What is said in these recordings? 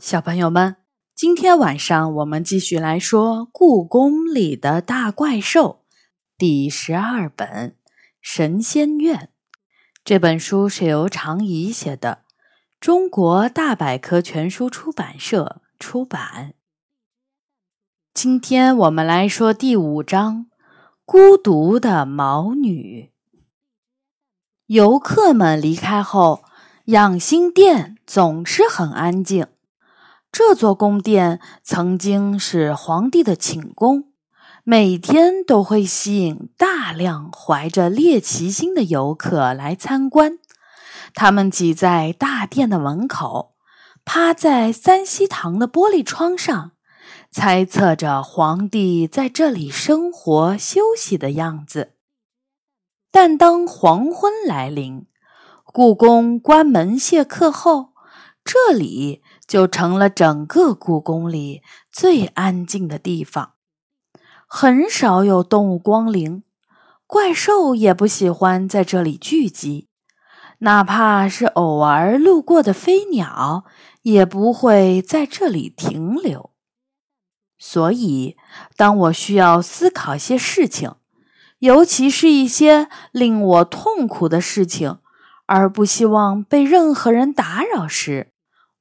小朋友们，今天晚上我们继续来说《故宫里的大怪兽》第十二本《神仙院》。这本书是由常怡写的，中国大百科全书出版社出版。今天我们来说第五章：孤独的毛女。游客们离开后，养心殿总是很安静。这座宫殿曾经是皇帝的寝宫，每天都会吸引大量怀着猎奇心的游客来参观。他们挤在大殿的门口，趴在三希堂的玻璃窗上，猜测着皇帝在这里生活休息的样子。但当黄昏来临，故宫关门谢客后，这里。就成了整个故宫里最安静的地方，很少有动物光临，怪兽也不喜欢在这里聚集，哪怕是偶尔路过的飞鸟，也不会在这里停留。所以，当我需要思考些事情，尤其是一些令我痛苦的事情，而不希望被任何人打扰时，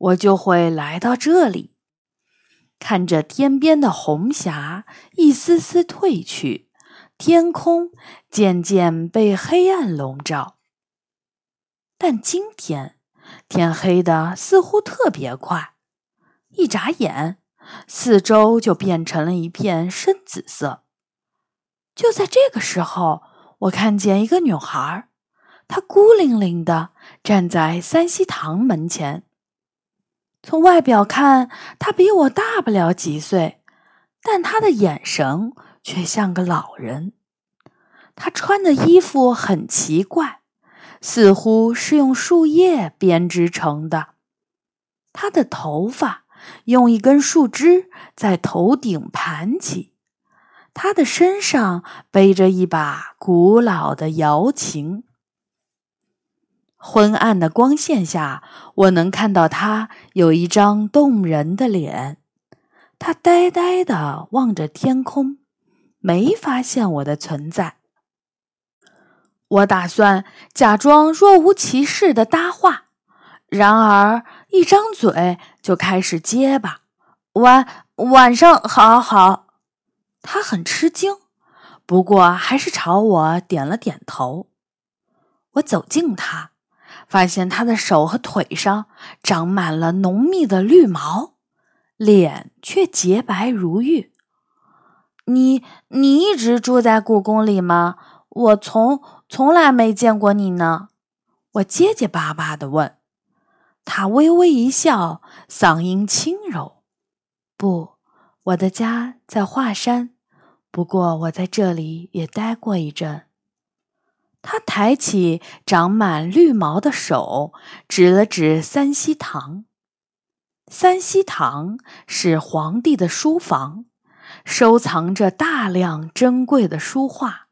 我就会来到这里，看着天边的红霞一丝丝褪去，天空渐渐被黑暗笼罩。但今天天黑的似乎特别快，一眨眼，四周就变成了一片深紫色。就在这个时候，我看见一个女孩，她孤零零的站在三希堂门前。从外表看，他比我大不了几岁，但他的眼神却像个老人。他穿的衣服很奇怪，似乎是用树叶编织成的。他的头发用一根树枝在头顶盘起。他的身上背着一把古老的瑶琴。昏暗的光线下，我能看到他有一张动人的脸。他呆呆地望着天空，没发现我的存在。我打算假装若无其事的搭话，然而一张嘴就开始结巴：“晚晚上好好。”他很吃惊，不过还是朝我点了点头。我走近他。发现他的手和腿上长满了浓密的绿毛，脸却洁白如玉。你你一直住在故宫里吗？我从从来没见过你呢。我结结巴巴地问。他微微一笑，嗓音轻柔：“不，我的家在华山，不过我在这里也待过一阵。”他抬起长满绿毛的手，指了指三希堂。三希堂是皇帝的书房，收藏着大量珍贵的书画。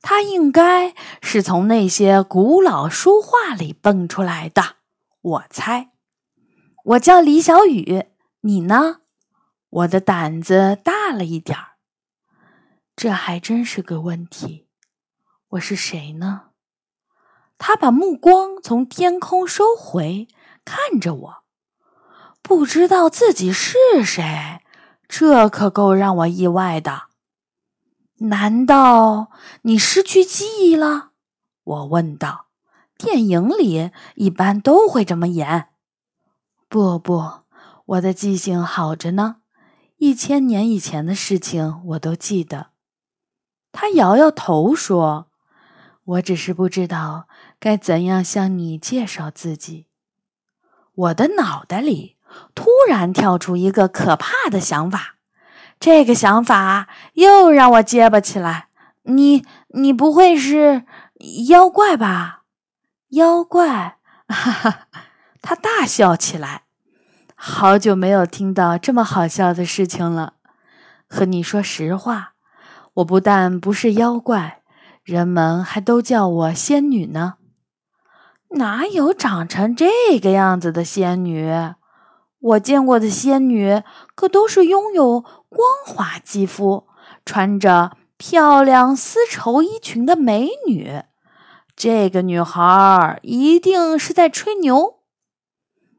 他应该是从那些古老书画里蹦出来的，我猜。我叫李小雨，你呢？我的胆子大了一点儿。这还真是个问题。我是谁呢？他把目光从天空收回，看着我，不知道自己是谁，这可够让我意外的。难道你失去记忆了？我问道。电影里一般都会这么演。不不，我的记性好着呢，一千年以前的事情我都记得。他摇摇头说。我只是不知道该怎样向你介绍自己。我的脑袋里突然跳出一个可怕的想法，这个想法又让我结巴起来。你，你不会是妖怪吧？妖怪！哈哈，他大笑起来。好久没有听到这么好笑的事情了。和你说实话，我不但不是妖怪。人们还都叫我仙女呢，哪有长成这个样子的仙女？我见过的仙女可都是拥有光滑肌肤、穿着漂亮丝绸衣裙的美女。这个女孩一定是在吹牛。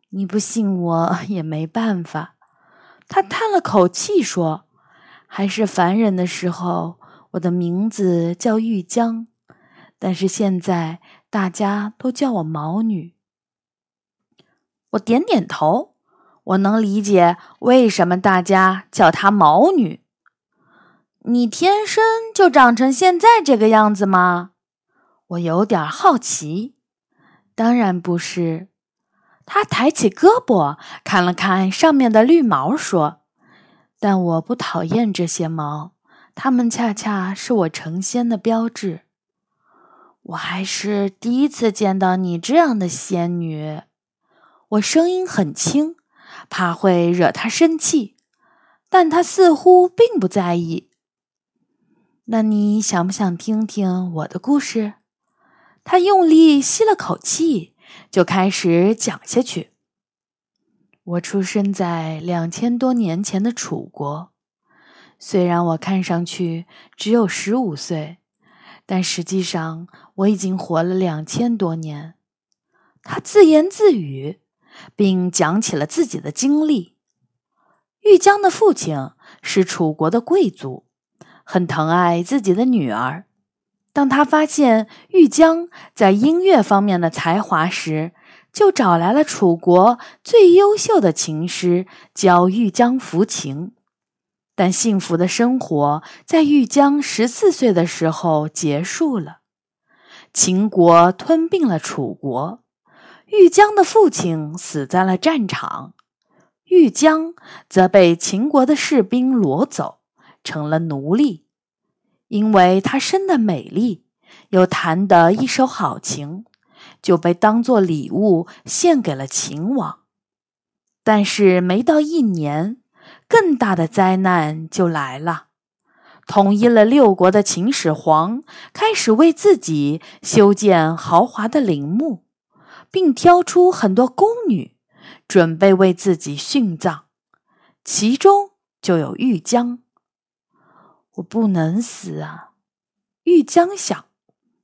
你不信我也没办法。他叹了口气说：“还是凡人的时候，我的名字叫玉江，但是现在大家都叫我毛女。”我点点头，我能理解为什么大家叫她毛女。你天生就长成现在这个样子吗？我有点好奇。当然不是。他抬起胳膊看了看上面的绿毛，说：“但我不讨厌这些毛，它们恰恰是我成仙的标志。我还是第一次见到你这样的仙女。”我声音很轻，怕会惹他生气，但他似乎并不在意。那你想不想听听我的故事？他用力吸了口气。就开始讲下去。我出生在两千多年前的楚国，虽然我看上去只有十五岁，但实际上我已经活了两千多年。他自言自语，并讲起了自己的经历。玉江的父亲是楚国的贵族，很疼爱自己的女儿。当他发现玉江在音乐方面的才华时，就找来了楚国最优秀的琴师教玉江抚琴。但幸福的生活在玉江十四岁的时候结束了。秦国吞并了楚国，玉江的父亲死在了战场，玉江则被秦国的士兵掳走，成了奴隶。因为她生得美丽，又弹得一手好琴，就被当作礼物献给了秦王。但是没到一年，更大的灾难就来了。统一了六国的秦始皇开始为自己修建豪华的陵墓，并挑出很多宫女，准备为自己殉葬，其中就有玉江。我不能死啊！玉江想，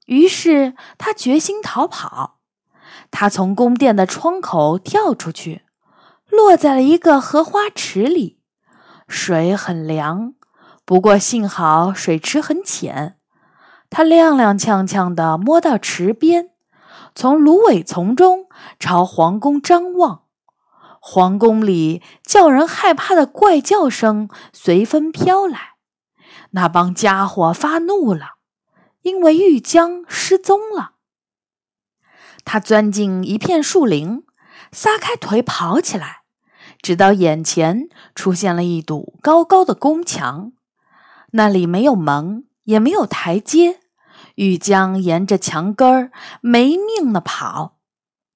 于是他决心逃跑。他从宫殿的窗口跳出去，落在了一个荷花池里。水很凉，不过幸好水池很浅。他踉踉跄跄地摸到池边，从芦苇丛中朝皇宫张望。皇宫里叫人害怕的怪叫声随风飘来。那帮家伙发怒了，因为玉江失踪了。他钻进一片树林，撒开腿跑起来，直到眼前出现了一堵高高的宫墙。那里没有门，也没有台阶。玉江沿着墙根儿没命的跑，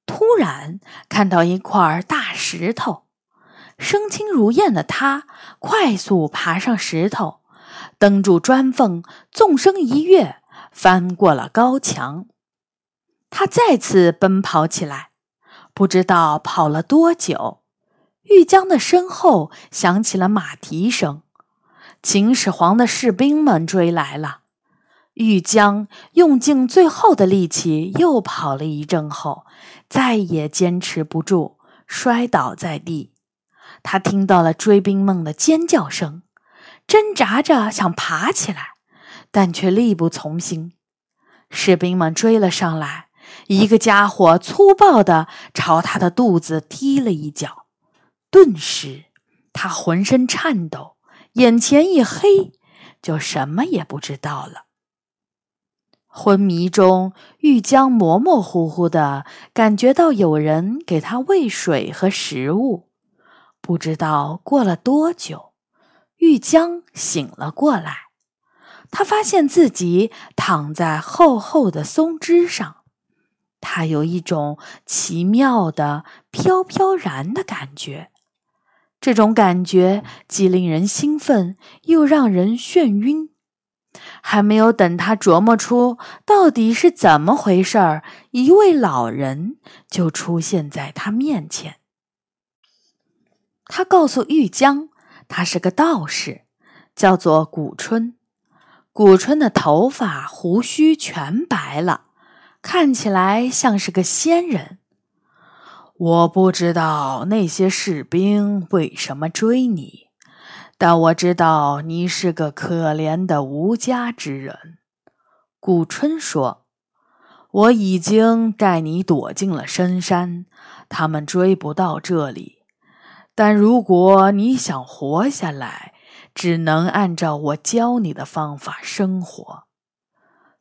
突然看到一块大石头，身轻如燕的他快速爬上石头。蹬住砖缝，纵身一跃，翻过了高墙。他再次奔跑起来，不知道跑了多久，玉江的身后响起了马蹄声。秦始皇的士兵们追来了。玉江用尽最后的力气，又跑了一阵后，再也坚持不住，摔倒在地。他听到了追兵们的尖叫声。挣扎着想爬起来，但却力不从心。士兵们追了上来，一个家伙粗暴地朝他的肚子踢了一脚，顿时他浑身颤抖，眼前一黑，就什么也不知道了。昏迷中，玉江模模糊糊的感觉到有人给他喂水和食物，不知道过了多久。玉江醒了过来，他发现自己躺在厚厚的松枝上，他有一种奇妙的飘飘然的感觉。这种感觉既令人兴奋，又让人眩晕。还没有等他琢磨出到底是怎么回事儿，一位老人就出现在他面前。他告诉玉江，他是个道士，叫做古春。古春的头发、胡须全白了，看起来像是个仙人。我不知道那些士兵为什么追你，但我知道你是个可怜的无家之人。古春说：“我已经带你躲进了深山，他们追不到这里。”但如果你想活下来，只能按照我教你的方法生活。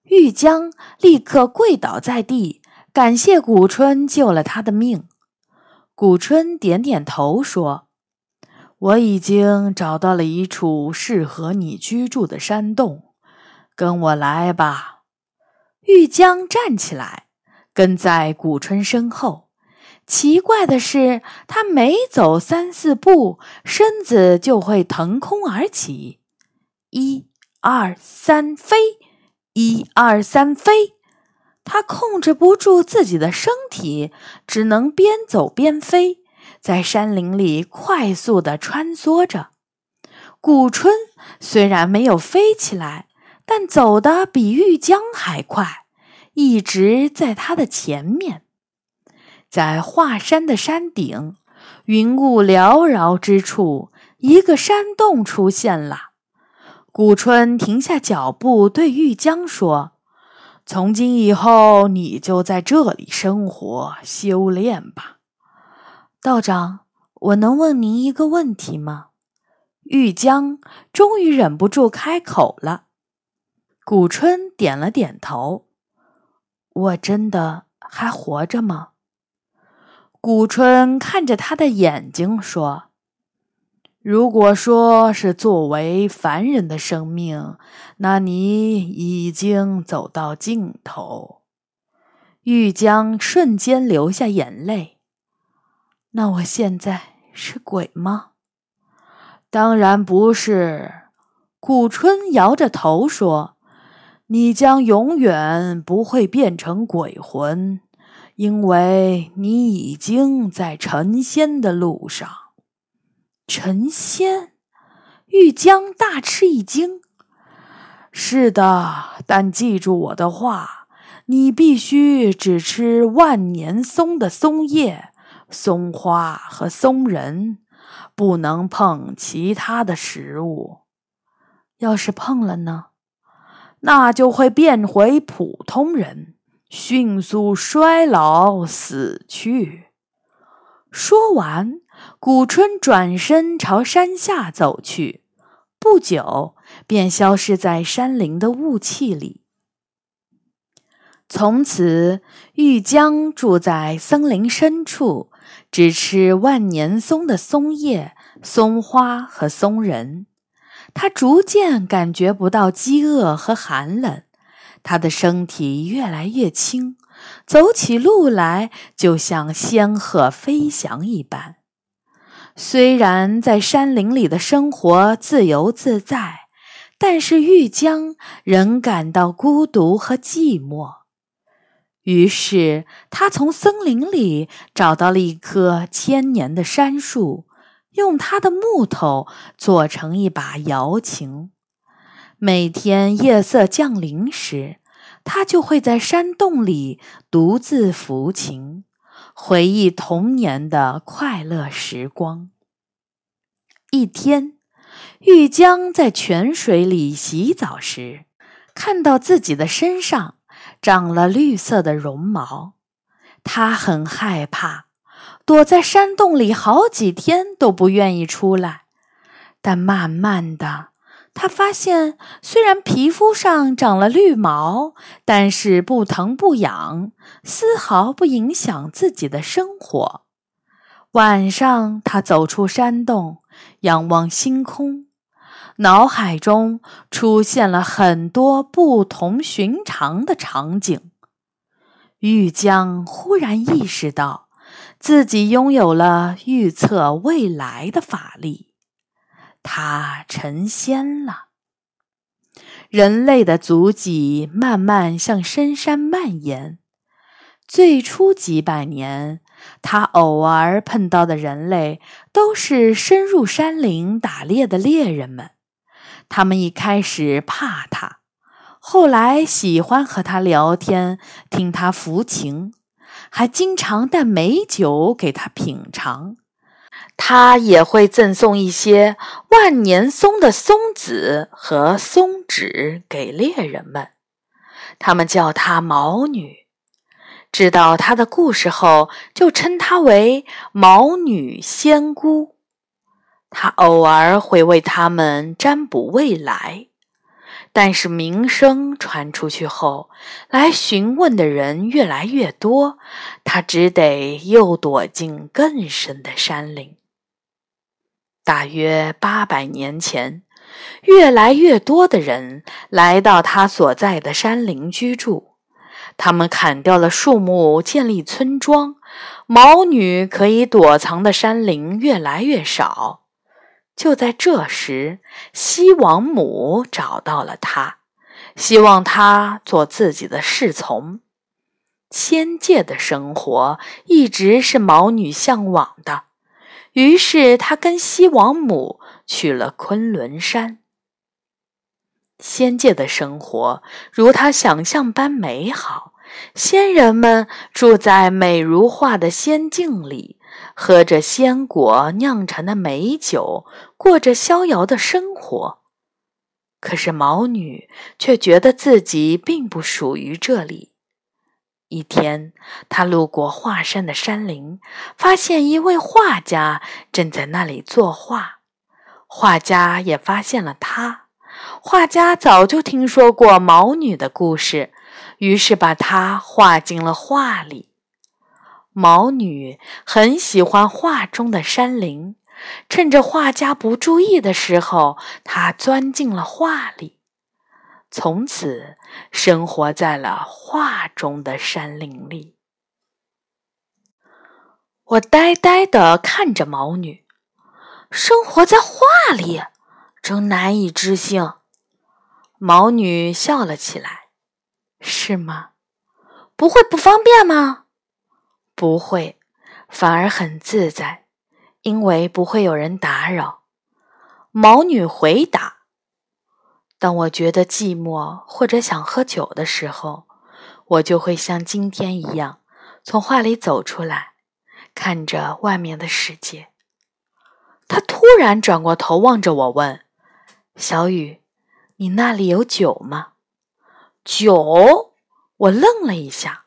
玉江立刻跪倒在地，感谢古春救了他的命。古春点点头说：“我已经找到了一处适合你居住的山洞，跟我来吧。”玉江站起来，跟在古春身后。奇怪的是，他每走三四步，身子就会腾空而起。一、二、三，飞！一、二、三，飞！他控制不住自己的身体，只能边走边飞，在山林里快速地穿梭着。古春虽然没有飞起来，但走得比玉江还快，一直在他的前面。在华山的山顶，云雾缭绕之处，一个山洞出现了。古春停下脚步，对玉江说：“从今以后，你就在这里生活修炼吧。”道长，我能问您一个问题吗？玉江终于忍不住开口了。古春点了点头：“我真的还活着吗？”古春看着他的眼睛说：“如果说是作为凡人的生命，那你已经走到尽头。”玉江瞬间流下眼泪。那我现在是鬼吗？当然不是。古春摇着头说：“你将永远不会变成鬼魂。”因为你已经在成仙的路上，成仙，玉江大吃一惊。是的，但记住我的话，你必须只吃万年松的松叶、松花和松仁，不能碰其他的食物。要是碰了呢，那就会变回普通人。迅速衰老死去。说完，古春转身朝山下走去，不久便消失在山林的雾气里。从此，玉江住在森林深处，只吃万年松的松叶、松花和松仁。他逐渐感觉不到饥饿和寒冷。他的身体越来越轻，走起路来就像仙鹤飞翔一般。虽然在山林里的生活自由自在，但是玉江仍感到孤独和寂寞。于是，他从森林里找到了一棵千年的杉树，用它的木头做成一把瑶琴。每天夜色降临时，他就会在山洞里独自抚琴，回忆童年的快乐时光。一天，玉江在泉水里洗澡时，看到自己的身上长了绿色的绒毛，他很害怕，躲在山洞里好几天都不愿意出来。但慢慢的，他发现，虽然皮肤上长了绿毛，但是不疼不痒，丝毫不影响自己的生活。晚上，他走出山洞，仰望星空，脑海中出现了很多不同寻常的场景。玉江忽然意识到，自己拥有了预测未来的法力。他成仙了。人类的足迹慢慢向深山蔓延。最初几百年，他偶尔碰到的人类都是深入山林打猎的猎人们。他们一开始怕他，后来喜欢和他聊天，听他抚琴，还经常带美酒给他品尝。他也会赠送一些万年松的松子和松脂给猎人们。他们叫她毛女。知道她的故事后，就称她为毛女仙姑。她偶尔会为他们占卜未来，但是名声传出去后，来询问的人越来越多，她只得又躲进更深的山林。大约八百年前，越来越多的人来到他所在的山林居住。他们砍掉了树木，建立村庄。毛女可以躲藏的山林越来越少。就在这时，西王母找到了他，希望他做自己的侍从。仙界的生活一直是毛女向往的。于是他跟西王母去了昆仑山。仙界的生活如他想象般美好，仙人们住在美如画的仙境里，喝着仙果酿成的美酒，过着逍遥的生活。可是毛女却觉得自己并不属于这里。一天，他路过华山的山林，发现一位画家正在那里作画。画家也发现了他。画家早就听说过毛女的故事，于是把她画进了画里。毛女很喜欢画中的山林，趁着画家不注意的时候，她钻进了画里。从此，生活在了画中的山林里。我呆呆地看着毛女，生活在画里，真难以置信。毛女笑了起来：“是吗？不会不方便吗？不会，反而很自在，因为不会有人打扰。”毛女回答。当我觉得寂寞或者想喝酒的时候，我就会像今天一样，从画里走出来，看着外面的世界。他突然转过头望着我，问：“小雨，你那里有酒吗？”酒？我愣了一下。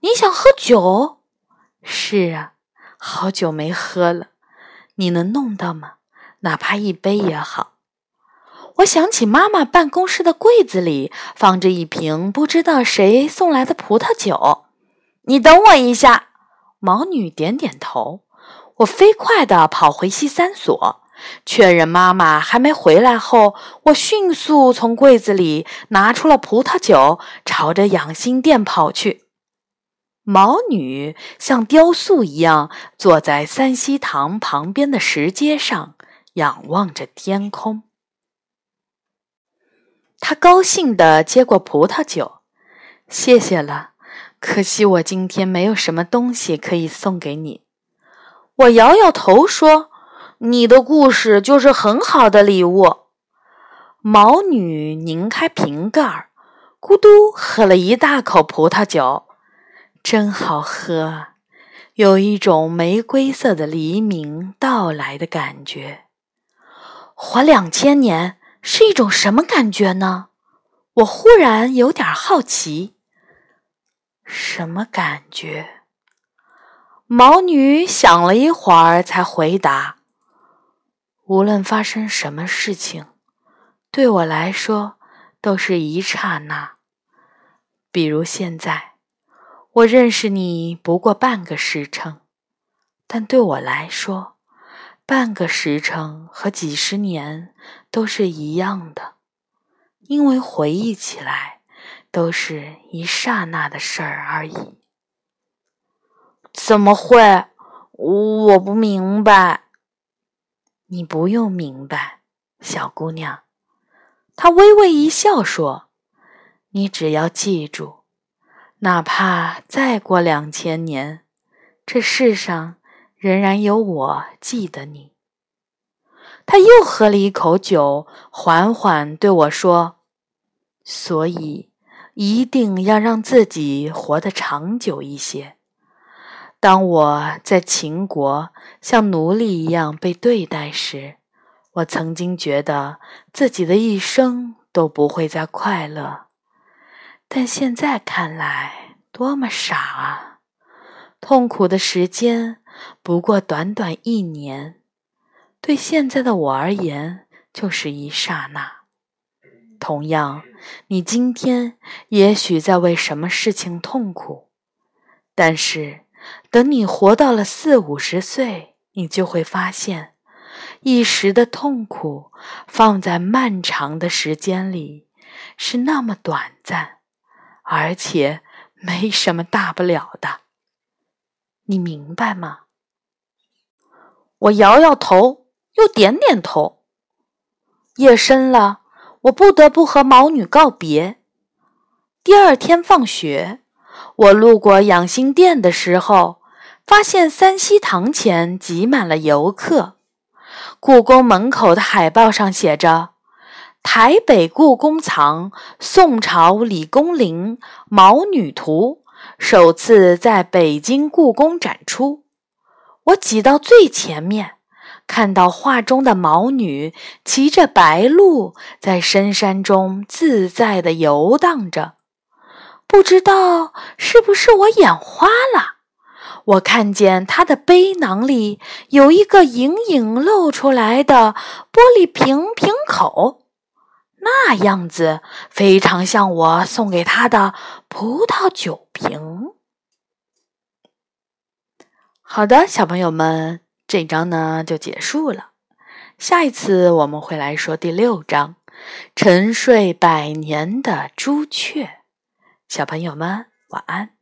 你想喝酒？是啊，好久没喝了。你能弄到吗？哪怕一杯也好。我想起妈妈办公室的柜子里放着一瓶不知道谁送来的葡萄酒。你等我一下，毛女点点头。我飞快地跑回西三所，确认妈妈还没回来后，我迅速从柜子里拿出了葡萄酒，朝着养心殿跑去。毛女像雕塑一样坐在三希堂旁边的石阶上，仰望着天空。他高兴地接过葡萄酒，谢谢了。可惜我今天没有什么东西可以送给你。我摇摇头说：“你的故事就是很好的礼物。”毛女拧开瓶盖，咕嘟喝了一大口葡萄酒，真好喝，有一种玫瑰色的黎明到来的感觉。活两千年。是一种什么感觉呢？我忽然有点好奇。什么感觉？毛女想了一会儿，才回答：“无论发生什么事情，对我来说都是一刹那。比如现在，我认识你不过半个时辰，但对我来说……”半个时辰和几十年都是一样的，因为回忆起来都是一刹那的事儿而已。怎么会？我不明白。你不用明白，小姑娘。她微微一笑说：“你只要记住，哪怕再过两千年，这世上仍然有我记得你。他又喝了一口酒，缓缓对我说：“所以一定要让自己活得长久一些。当我在秦国像奴隶一样被对待时，我曾经觉得自己的一生都不会再快乐，但现在看来，多么傻啊！痛苦的时间不过短短一年，对现在的我而言就是一刹那。同样，你今天也许在为什么事情痛苦，但是等你活到了四五十岁，你就会发现。一时的痛苦，放在漫长的时间里，是那么短暂，而且没什么大不了的。你明白吗？我摇摇头，又点点头。夜深了，我不得不和毛女告别。第二天放学，我路过养心殿的时候，发现三希堂前挤满了游客。故宫门口的海报上写着：“台北故宫藏宋朝李公麟《毛女图》，首次在北京故宫展出。”我挤到最前面，看到画中的毛女骑着白鹿，在深山中自在地游荡着。不知道是不是我眼花了。我看见他的背囊里有一个隐隐露出来的玻璃瓶瓶口，那样子非常像我送给他的葡萄酒瓶。好的，小朋友们，这章呢就结束了。下一次我们会来说第六章《沉睡百年的朱雀》。小朋友们，晚安。